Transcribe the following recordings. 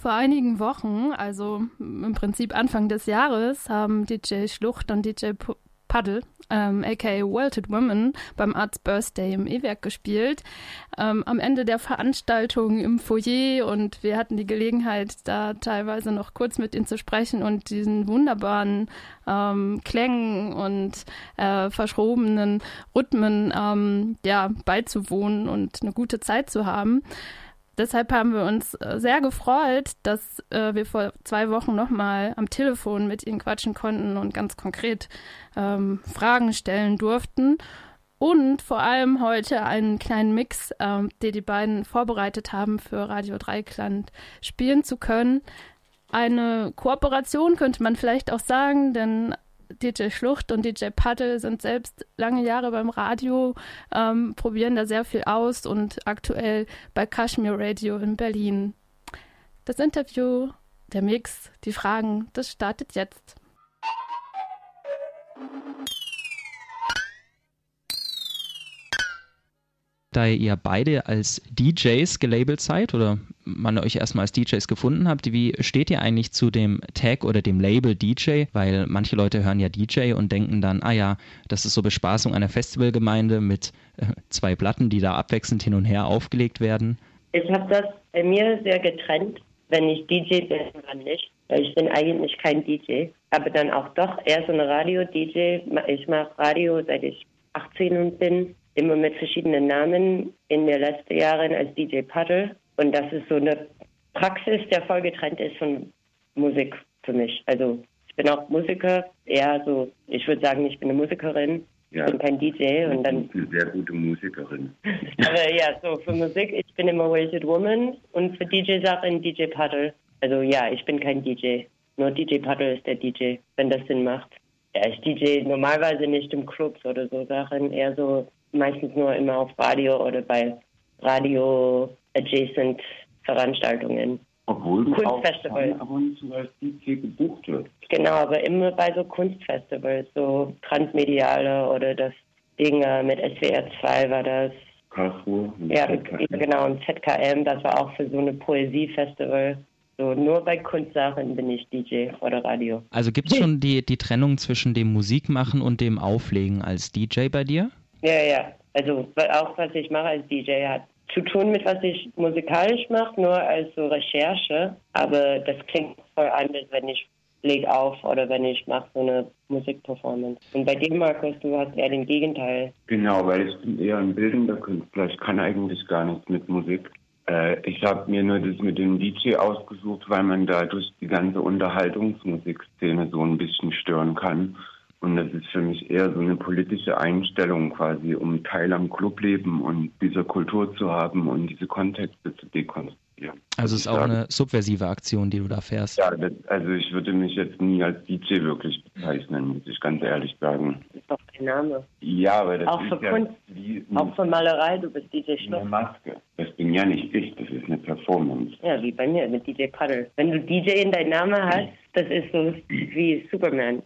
Vor einigen Wochen, also im Prinzip Anfang des Jahres, haben DJ Schlucht und DJ Paddle, ähm, aka Welted Woman, beim Arts Birthday im E-Werk gespielt. Ähm, am Ende der Veranstaltung im Foyer und wir hatten die Gelegenheit, da teilweise noch kurz mit ihnen zu sprechen und diesen wunderbaren ähm, Klängen und äh, verschrobenen Rhythmen ähm, ja, beizuwohnen und eine gute Zeit zu haben deshalb haben wir uns äh, sehr gefreut, dass äh, wir vor zwei Wochen nochmal am Telefon mit Ihnen quatschen konnten und ganz konkret ähm, Fragen stellen durften. Und vor allem heute einen kleinen Mix, ähm, den die beiden vorbereitet haben, für Radio Dreikland spielen zu können. Eine Kooperation könnte man vielleicht auch sagen, denn DJ Schlucht und DJ Paddel sind selbst lange Jahre beim Radio, ähm, probieren da sehr viel aus und aktuell bei Kashmir Radio in Berlin. Das Interview, der Mix, die Fragen, das startet jetzt. Da ihr beide als DJs gelabelt seid oder man euch erstmal als DJs gefunden habt, wie steht ihr eigentlich zu dem Tag oder dem Label DJ? Weil manche Leute hören ja DJ und denken dann, ah ja, das ist so Bespaßung einer Festivalgemeinde mit äh, zwei Platten, die da abwechselnd hin und her aufgelegt werden. Ich habe das bei mir sehr getrennt, wenn ich DJ bin, wann nicht. Weil ich bin eigentlich kein DJ, aber dann auch doch eher so eine Radio-DJ. Ich mache Radio, seit ich 18 bin immer mit verschiedenen Namen in den letzten Jahren als DJ Paddle. Und das ist so eine Praxis, der voll getrennt ist von Musik für mich. Also ich bin auch Musiker, eher so, ich würde sagen, ich bin eine Musikerin. Ja, ich bin kein DJ und dann. Eine sehr gute Musikerin. Aber ja, so für Musik, ich bin immer Wasted Woman und für DJ-Sachen DJ Paddle. Also ja, ich bin kein DJ. Nur DJ Paddle ist der DJ, wenn das Sinn macht. Ja, ich DJ normalerweise nicht im Clubs oder so Sachen, eher so meistens nur immer auf Radio oder bei Radio-adjacent Veranstaltungen. Obwohl du Kunstfestivals. auch ab und zu als DJ gebucht wird. Genau, aber immer bei so Kunstfestivals, so transmediale oder das Ding mit SWR 2 war das. Karlsruhe. Ja, genau, und ZKM, das war auch für so eine Poesiefestival. So, nur bei Kunstsachen bin ich DJ oder Radio. Also gibt es schon die, die Trennung zwischen dem Musikmachen und dem Auflegen als DJ bei dir? Ja, ja. Also auch was ich mache als DJ hat zu tun mit was ich musikalisch mache, nur als so Recherche. Aber das klingt voll anders, wenn ich leg auf oder wenn ich mache so eine Musikperformance. Und bei dir, Markus, du hast eher den Gegenteil. Genau, weil ich bin eher ein bildender Künstler. Ich kann eigentlich gar nichts mit Musik. Äh, ich habe mir nur das mit dem DJ ausgesucht, weil man dadurch die ganze Unterhaltungsmusikszene so ein bisschen stören kann. Und das ist für mich eher so eine politische Einstellung quasi, um Teil am Clubleben und dieser Kultur zu haben und diese Kontexte zu dekonstruieren. Also es ist auch eine subversive Aktion, die du da fährst. Ja, das, also ich würde mich jetzt nie als DJ wirklich bezeichnen, muss ich ganz ehrlich sagen. Das ist doch dein Name. Ja, aber das auch ist für ja Kunst, wie auch für Malerei, du bist DJ Schluck. Eine Maske. Das bin ja nicht ich, das ist eine Performance. Ja, wie bei mir mit DJ Paddle. Wenn du DJ in deinem Namen hast, das ist so wie Superman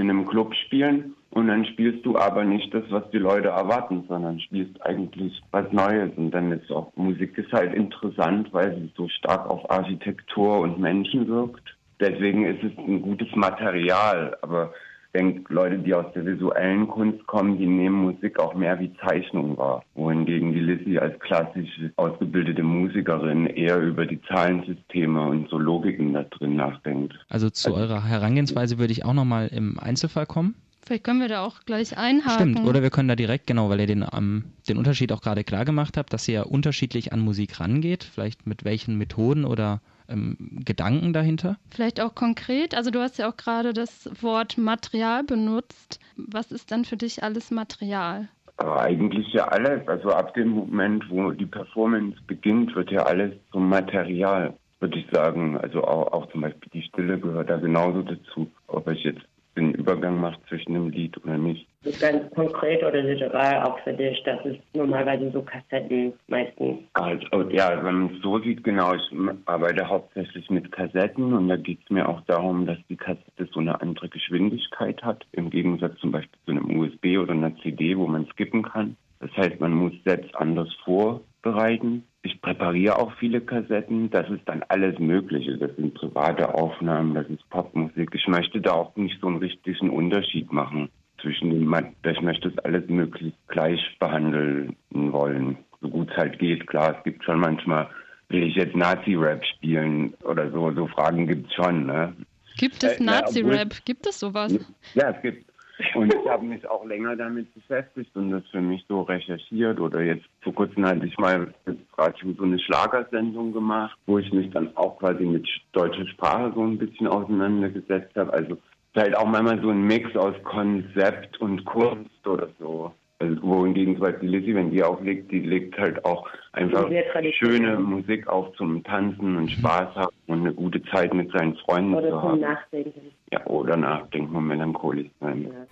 in einem Club spielen und dann spielst du aber nicht das, was die Leute erwarten, sondern spielst eigentlich was Neues. Und dann ist auch Musik ist halt interessant, weil sie so stark auf Architektur und Menschen wirkt. Deswegen ist es ein gutes Material, aber denke, Leute, die aus der visuellen Kunst kommen, die nehmen Musik auch mehr wie Zeichnung wahr. Wohingegen die Lizzie als klassisch ausgebildete Musikerin eher über die Zahlensysteme und so Logiken da drin nachdenkt. Also zu also, eurer Herangehensweise würde ich auch nochmal im Einzelfall kommen. Vielleicht können wir da auch gleich einhaken. Stimmt, oder wir können da direkt, genau, weil ihr den, ähm, den Unterschied auch gerade klar gemacht habt, dass ihr ja unterschiedlich an Musik rangeht, vielleicht mit welchen Methoden oder ähm, Gedanken dahinter? Vielleicht auch konkret. Also du hast ja auch gerade das Wort Material benutzt. Was ist dann für dich alles Material? Aber eigentlich ja alles. Also ab dem Moment, wo die Performance beginnt, wird ja alles zum Material, würde ich sagen. Also auch, auch zum Beispiel die Stille gehört da genauso dazu. Ob ich jetzt den Übergang macht zwischen dem Lied oder nicht. Ganz konkret oder literal auch für dich, das ist normalerweise so Kassetten meistens. Also, ja, wenn man es so sieht, genau, ich arbeite hauptsächlich mit Kassetten und da geht es mir auch darum, dass die Kassette so eine andere Geschwindigkeit hat, im Gegensatz zum Beispiel zu einem USB oder einer CD, wo man skippen kann. Das heißt, man muss Sets anders vorbereiten ich präpariere auch viele Kassetten. Das ist dann alles Mögliche. Das sind private Aufnahmen, das ist Popmusik. Ich möchte da auch nicht so einen richtigen Unterschied machen zwischen den, ich möchte das alles möglichst gleich behandeln wollen. So gut es halt geht. Klar, es gibt schon manchmal, will ich jetzt Nazi-Rap spielen oder so, so Fragen gibt es schon, ne? Gibt es äh, Nazi-Rap? Gibt es sowas? Ja, es gibt und ich habe mich auch länger damit beschäftigt und das für mich so recherchiert. Oder jetzt vor kurzem hatte ich mal Radio so eine Schlagersendung gemacht, wo ich mich dann auch quasi mit deutscher Sprache so ein bisschen auseinandergesetzt habe. Also halt auch manchmal so ein Mix aus Konzept und Kunst oder so. Also, wohingegen zum Beispiel Lizzie, wenn die auflegt, die legt halt auch einfach schöne Musik auf zum Tanzen und Spaß haben und eine gute Zeit mit seinen Freunden oder zu haben. Oder zum Nachdenken. Ja, oder nachdenken und melancholisch sein. Ja.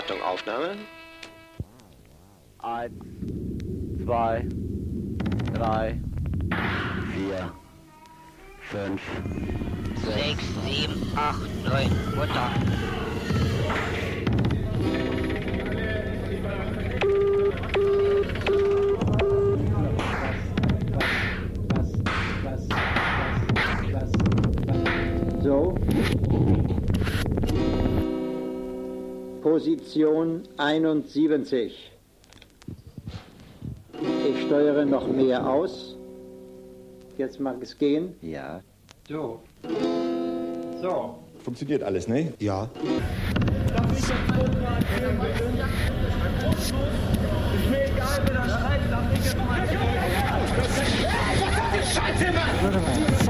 Achtung, Aufnahme. Eins, zwei, drei, vier, fünf, sechs, sieben, acht, neun, runter. Position 71. Ich steuere noch mehr aus. Jetzt mag es gehen. Ja. So. So. Funktioniert alles, ne? Ja. Ist mir egal, wer da schreit, darf ich jetzt mal. Scheiße, Mann!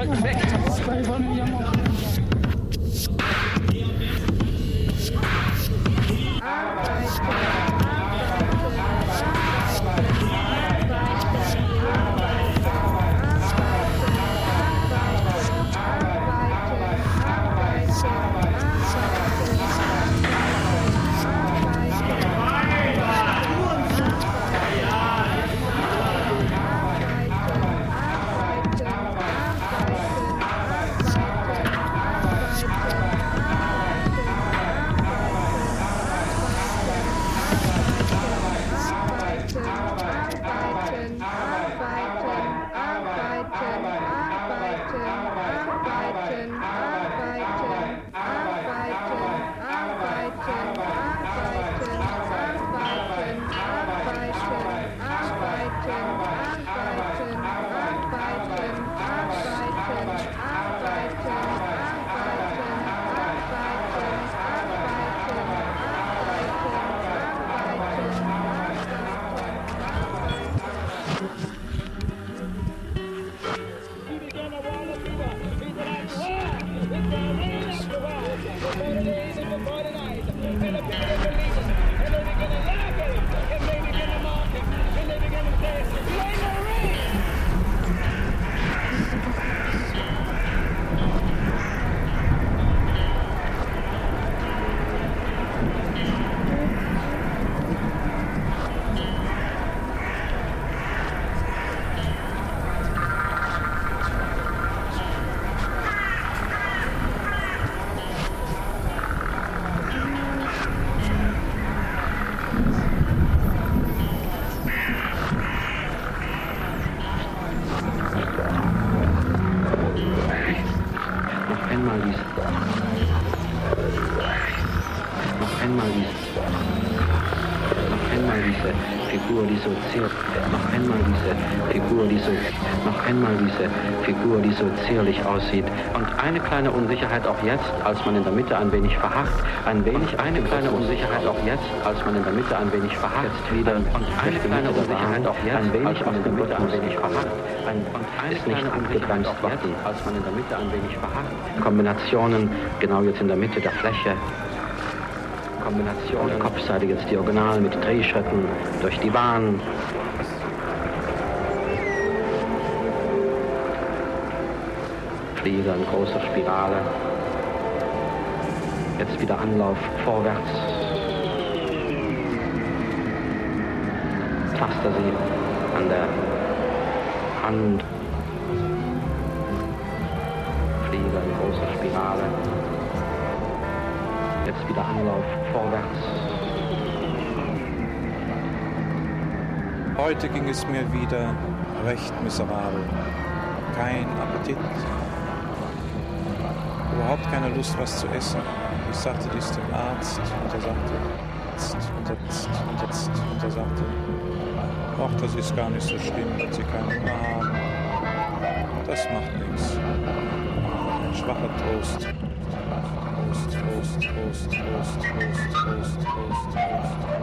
So zierlich aussieht. Und eine kleine Unsicherheit auch jetzt, als man in der Mitte ein wenig verharrt, ein wenig, eine kleine Unsicherheit auch jetzt, als man in der Mitte ein wenig verharrt, wieder und eine kleine Unsicherheit auch jetzt, ein wenig aus der Mitte ein wenig verharrt, ein, und eine ist nicht abgebremst worden, als man in der Mitte ein wenig verharrt. Kombinationen genau jetzt in der Mitte der Fläche. Kombination, Kopfseite jetzt diagonal mit Drehschritten durch die Bahn, Flieger in großer Spirale. Jetzt wieder Anlauf vorwärts. Taster sie an der Hand. Flieger in großer Spirale. Jetzt wieder Anlauf vorwärts. Heute ging es mir wieder recht miserabel. Kein Appetit, überhaupt keine Lust, was zu essen. Ich sagte dies dem Arzt und er sagte, jetzt und jetzt und er sagte, ach, das ist gar nicht so schlimm, wenn Sie keinen Hunger haben. Das macht nichts. Ein schwacher Trost. host, host, host, host, host, host, host.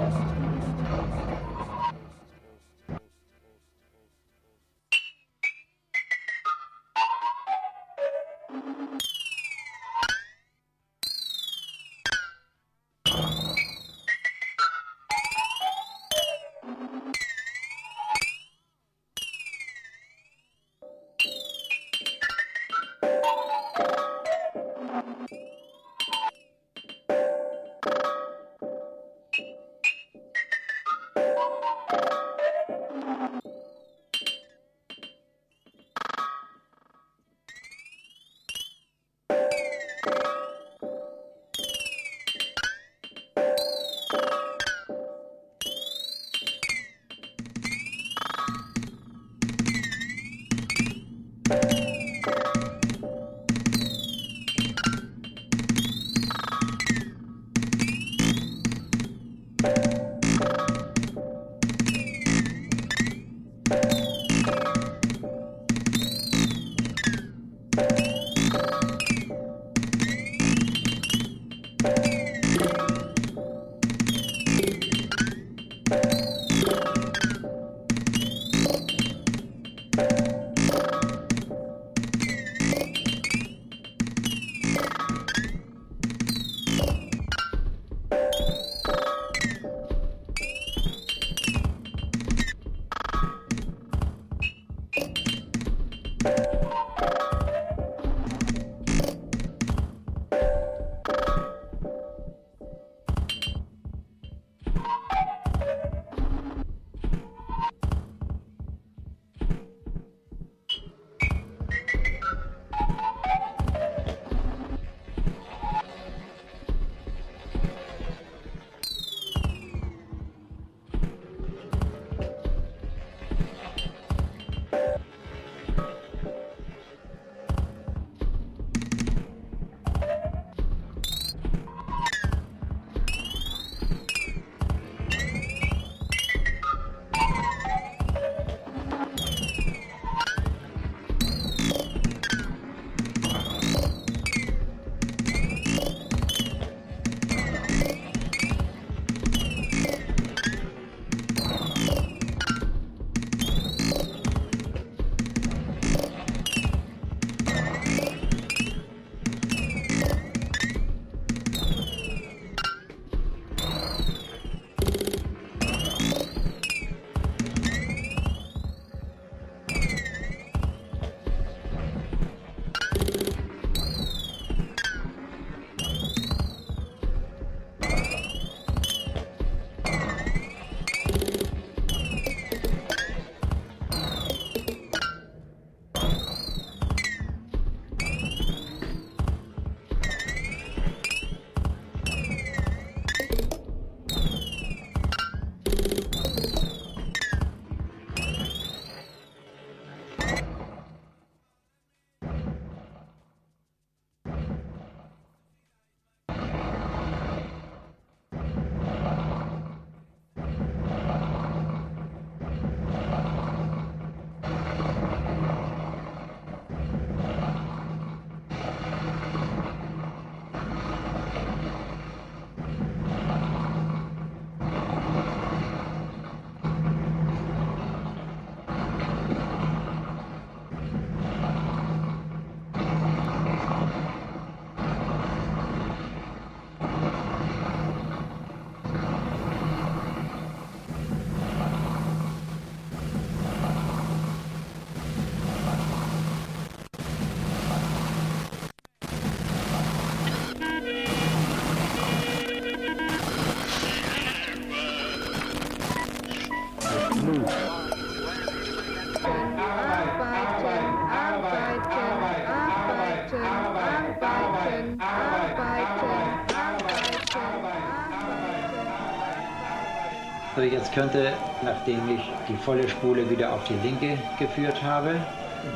So, jetzt könnte, nachdem ich die volle Spule wieder auf die linke geführt habe,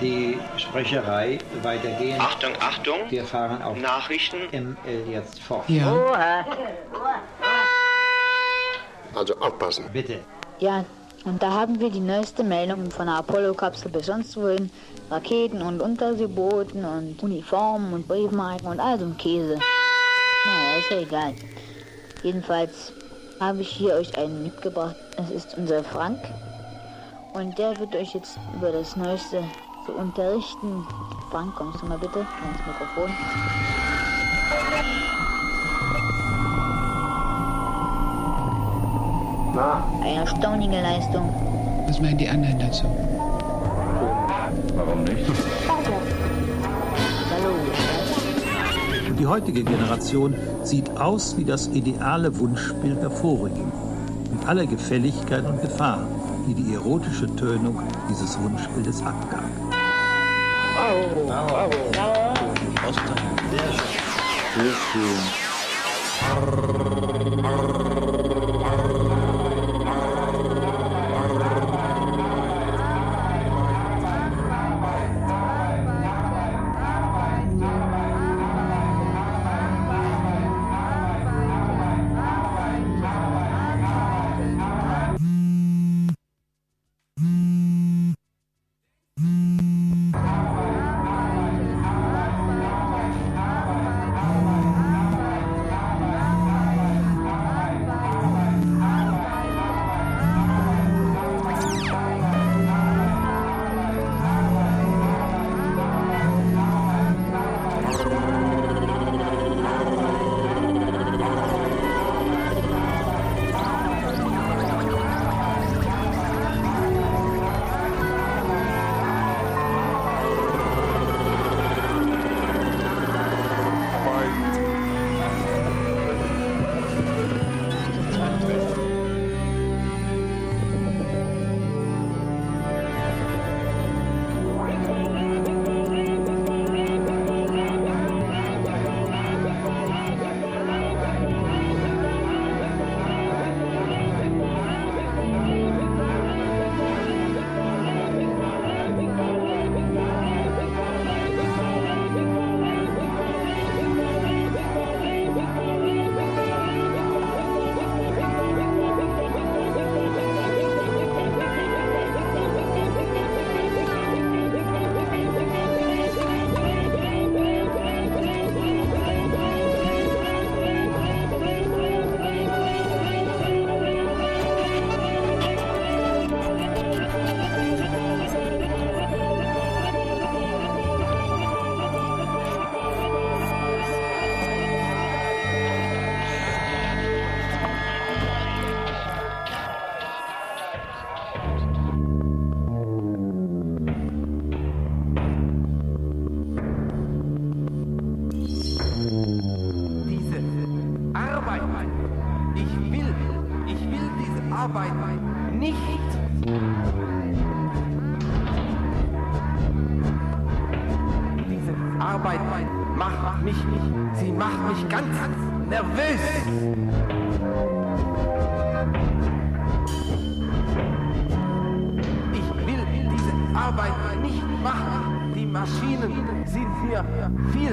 die Sprecherei weitergehen. Achtung, Achtung. Wir fahren auf Nachrichten. ML jetzt fort. Ja. Also aufpassen. Bitte. Ja, und da haben wir die neueste Meldung von der Apollo-Kapsel bis sonst wohin. Raketen und Unterseebooten und Uniformen und Briefmarken und all so ein Käse. Naja, ist ja egal. Jedenfalls habe ich hier euch einen mitgebracht. Es ist unser Frank. Und der wird euch jetzt über das Neueste so unterrichten. Frank, kommst du mal bitte ans Mikrofon. Na? Eine erstaunliche Leistung. Was meinen die anderen dazu? Warum nicht? Die heutige Generation sieht aus wie das ideale Wunschbild der vorigen. Mit aller Gefälligkeit und Gefahr, die die erotische Tönung dieses Wunschbildes abgab. Bravo, bravo, bravo. Sehr schön. Arbeit sind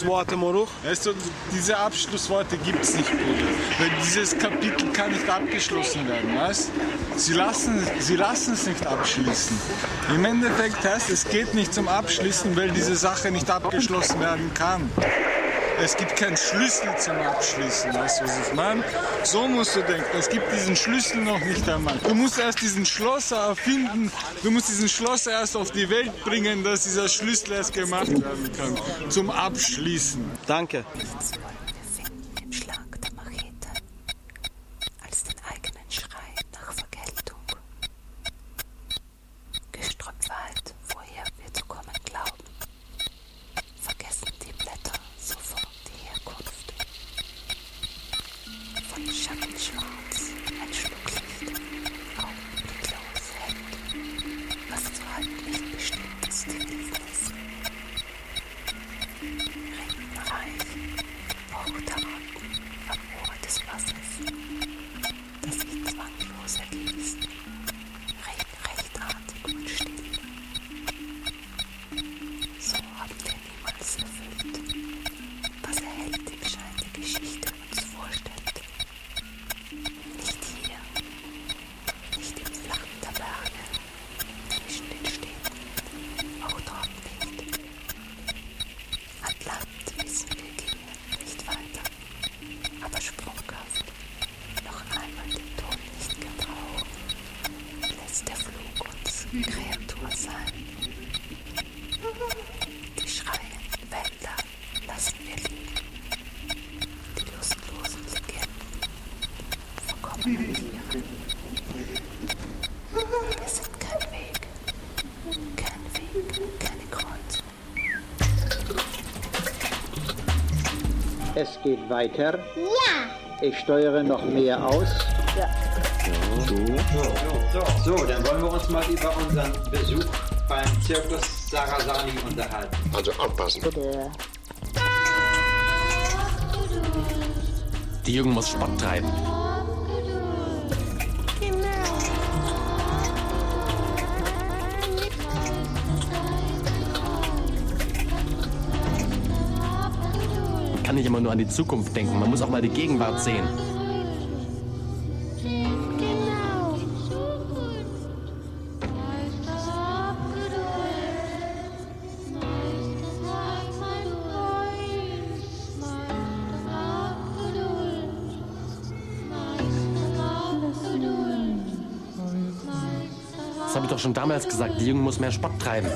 Abschlussworte, Moruch? Weißt du, diese Abschlussworte gibt es nicht, Bruder. Weil dieses Kapitel kann nicht abgeschlossen werden, weißt Sie lassen, sie lassen es nicht abschließen. Im Endeffekt heißt es geht nicht zum Abschließen, weil diese Sache nicht abgeschlossen werden kann. Es gibt keinen Schlüssel zum Abschließen, weißt du, was ich meine? So musst du denken, es gibt diesen Schlüssel noch nicht einmal. Du musst erst diesen Schlosser erfinden, du musst diesen Schlosser erst auf die Welt bringen, dass dieser Schlüssel erst gemacht werden kann. Zum Abschließen. Danke. Geht weiter. Ja. Ich steuere noch mehr aus. Ja. So. So, so, so, dann wollen wir uns mal über unseren Besuch beim Zirkus Sarasani unterhalten. Also aufpassen. Bitte. Die Jugend muss Sport treiben. Kann nicht immer nur an die Zukunft denken, man muss auch mal die Gegenwart sehen. Das habe ich doch schon damals gesagt, die Jugend muss mehr Sport treiben.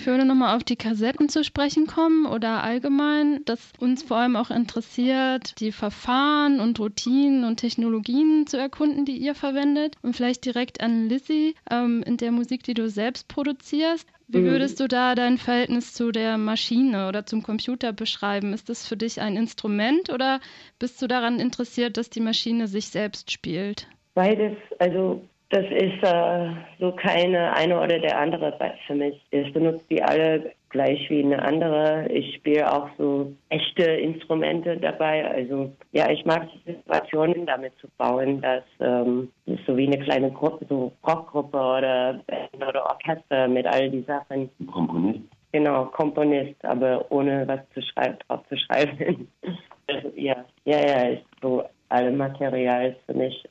Ich würde nochmal auf die Kassetten zu sprechen kommen oder allgemein, dass uns vor allem auch interessiert, die Verfahren und Routinen und Technologien zu erkunden, die ihr verwendet. Und vielleicht direkt an Lizzie, ähm, in der Musik, die du selbst produzierst. Wie Mhm. würdest du da dein Verhältnis zu der Maschine oder zum Computer beschreiben? Ist das für dich ein Instrument oder bist du daran interessiert, dass die Maschine sich selbst spielt? Beides, also das ist äh, so keine eine oder der andere für mich. Ich benutze die alle gleich wie eine andere. Ich spiele auch so echte Instrumente dabei. Also ja, ich mag die Situationen damit zu bauen, dass ähm, so wie eine kleine Gruppe, so Rockgruppe oder Band oder Orchester mit all die Sachen. Komponist. Genau, Komponist, aber ohne was zu schreiben, drauf zu schreiben. also, ja, ja, ja, ist so alle Material ist für mich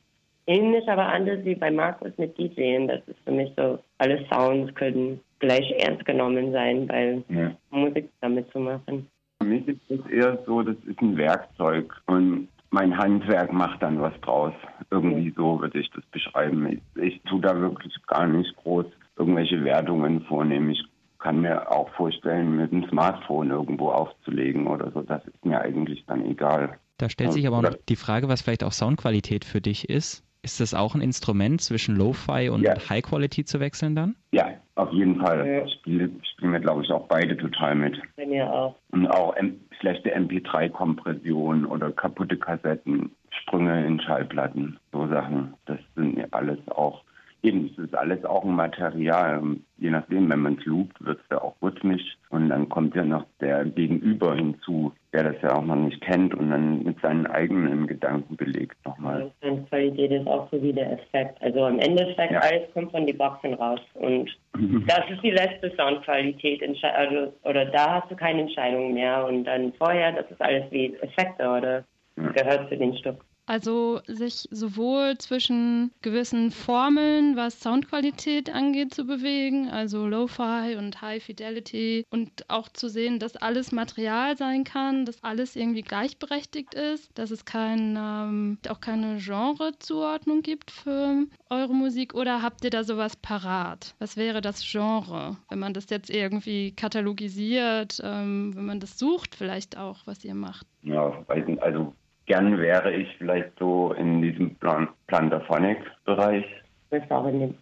ähnlich, aber anders wie bei Markus mit DJing. Das ist für mich so, alle Sounds können gleich ernst genommen sein, weil Ja. Musik damit zu machen. Für mich ist es eher so, das ist ein Werkzeug und mein Handwerk macht dann was draus. Irgendwie so würde ich das beschreiben. Ich, ich tue da wirklich gar nicht groß irgendwelche Wertungen vornehmen. Ich kann mir auch vorstellen, mit dem Smartphone irgendwo aufzulegen oder so. Das ist mir eigentlich dann egal. Da stellt sich aber auch noch die Frage, was vielleicht auch Soundqualität für dich ist. Ist das auch ein Instrument zwischen Lo-Fi und High Quality zu wechseln dann? Ja, auf jeden Fall. Spiele spiel mir, glaube ich, auch beide total mit. Bei mir auch. Und auch M schlechte MP3-Kompression oder kaputte Kassetten, Sprünge in Schallplatten, so Sachen. Das sind ja alles auch, eben, das ist alles auch ein Material. Je nachdem, wenn man es loopt, wird es ja auch rhythmisch. Und dann kommt ja noch der Gegenüber hinzu, der das ja auch noch nicht kennt und dann mit seinen eigenen Gedanken belegt nochmal. Soundqualität ist auch so wie der Effekt. Also im Endeffekt, alles kommt von den Boxen raus. Und das ist die letzte Soundqualität. Also, oder da hast du keine Entscheidung mehr. Und dann vorher, das ist alles wie Effekte oder gehört zu den Stück. Also sich sowohl zwischen gewissen Formeln, was Soundqualität angeht, zu bewegen, also Lo-Fi und High Fidelity und auch zu sehen, dass alles Material sein kann, dass alles irgendwie gleichberechtigt ist, dass es kein, ähm, auch keine Genrezuordnung gibt für eure Musik oder habt ihr da sowas parat? Was wäre das Genre, wenn man das jetzt irgendwie katalogisiert, ähm, wenn man das sucht vielleicht auch, was ihr macht? Ja, also gern wäre ich vielleicht so in diesem Plan Plantaphonic-Bereich. Du bist auch in dem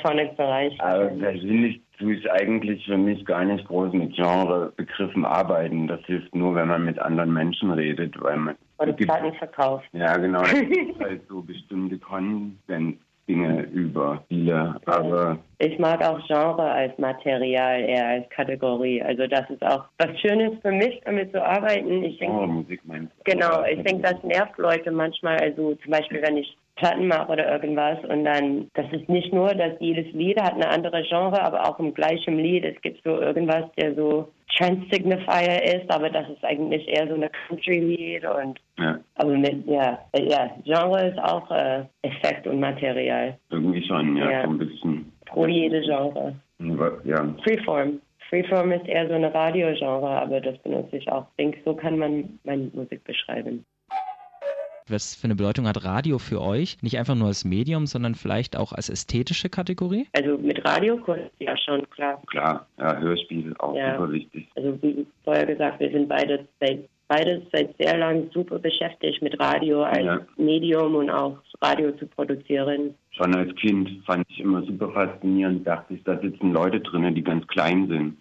Phonic-Bereich. Aber persönlich tue ich eigentlich für mich gar nicht groß mit Genrebegriffen arbeiten. Das hilft nur, wenn man mit anderen Menschen redet, weil man Oder Platten verkauft. Ja, genau. Es gibt halt so bestimmte Konsens, Dinge über viele, aber Ich mag auch Genre als Material, eher als Kategorie. Also das ist auch was Schönes für mich, damit zu arbeiten. Ich denke, oh, Musik meinst du? Genau, ich denke, das nervt Leute manchmal. Also zum Beispiel, wenn ich Platten mache oder irgendwas und dann, das ist nicht nur, dass jedes Lied hat eine andere Genre, aber auch im gleichen Lied. Es gibt so irgendwas, der so Trans-Signifier ist, aber das ist eigentlich eher so eine Country-Lied und Ja, aber mit, ja, ja, Genre ist auch äh, Effekt und Material. irgendwie schon, ja, Ja. so ein bisschen. Pro jede Genre. Ja, Freeform. Freeform ist eher so eine Radiogenre, aber das benutze ich auch. Ich denke, so kann man meine Musik beschreiben. Was für eine Bedeutung hat Radio für euch? Nicht einfach nur als Medium, sondern vielleicht auch als ästhetische Kategorie? Also mit Radiokunst, ja schon, klar. klar, ja, Hörspiel auch Ja. super wichtig. Also wie vorher gesagt, wir sind beide seit, beides seit sehr lang super beschäftigt mit Radio als Ja. Medium und auch Radio zu produzieren. Schon als Kind fand ich immer super faszinierend, dachte ich, da sitzen Leute drin, die ganz klein sind.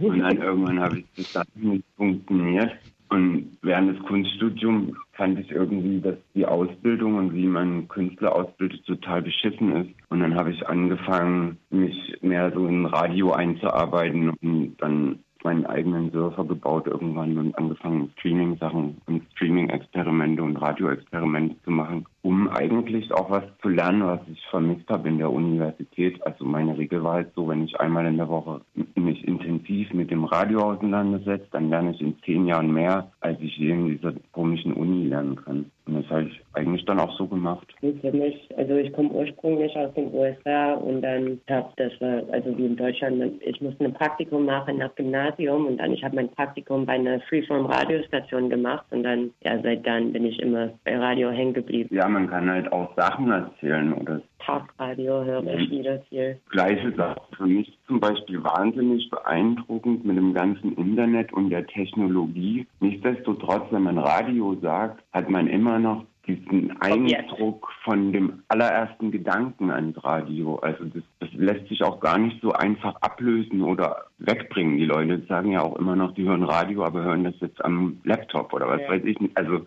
Und dann irgendwann habe ich das dann nicht funktioniert. Und während des Kunststudiums fand ich irgendwie, dass die Ausbildung und wie man Künstler ausbildet total beschissen ist. Und dann habe ich angefangen, mich mehr so in Radio einzuarbeiten und dann meinen eigenen Surfer gebaut irgendwann und angefangen Streaming-Sachen und Streaming-Experimente und Radio-Experimente zu machen, um eigentlich auch was zu lernen, was ich vermisst habe in der Universität. Also meine Regel war halt so, wenn ich einmal in der Woche mich intensiv mit dem Radio auseinandersetze, dann lerne ich in zehn Jahren mehr, als ich je in dieser komischen Uni lernen kann. Und das habe ich eigentlich dann auch so gemacht. Für mich, also ich komme ursprünglich aus den USA und dann habe das also wie in Deutschland, ich musste ein Praktikum machen nach Gymnasium und dann ich habe mein Praktikum bei einer Freeform Radiostation gemacht und dann, ja, seit dann bin ich immer bei Radio hängen geblieben. Ja, man kann halt auch Sachen erzählen oder Talkradio höre ich wieder viel. gleiche Sache. Für mich zum Beispiel wahnsinnig beeindruckend mit dem ganzen Internet und der Technologie. Nichtsdestotrotz, wenn man Radio sagt, hat man immer noch diesen Eindruck von dem allerersten Gedanken ans Radio. Also das, das lässt sich auch gar nicht so einfach ablösen oder wegbringen. Die Leute sagen ja auch immer noch, die hören Radio, aber hören das jetzt am Laptop oder was Ja. weiß ich nicht. Also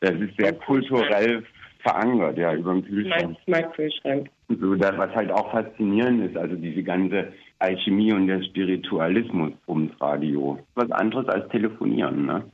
das ist sehr kulturell verankert, ja, über den Kühlschrank. Mein Kühlschrank. So, das, was halt auch faszinierend ist, also diese ganze Alchemie und der Spiritualismus ums Radio. Was anderes als telefonieren, ne?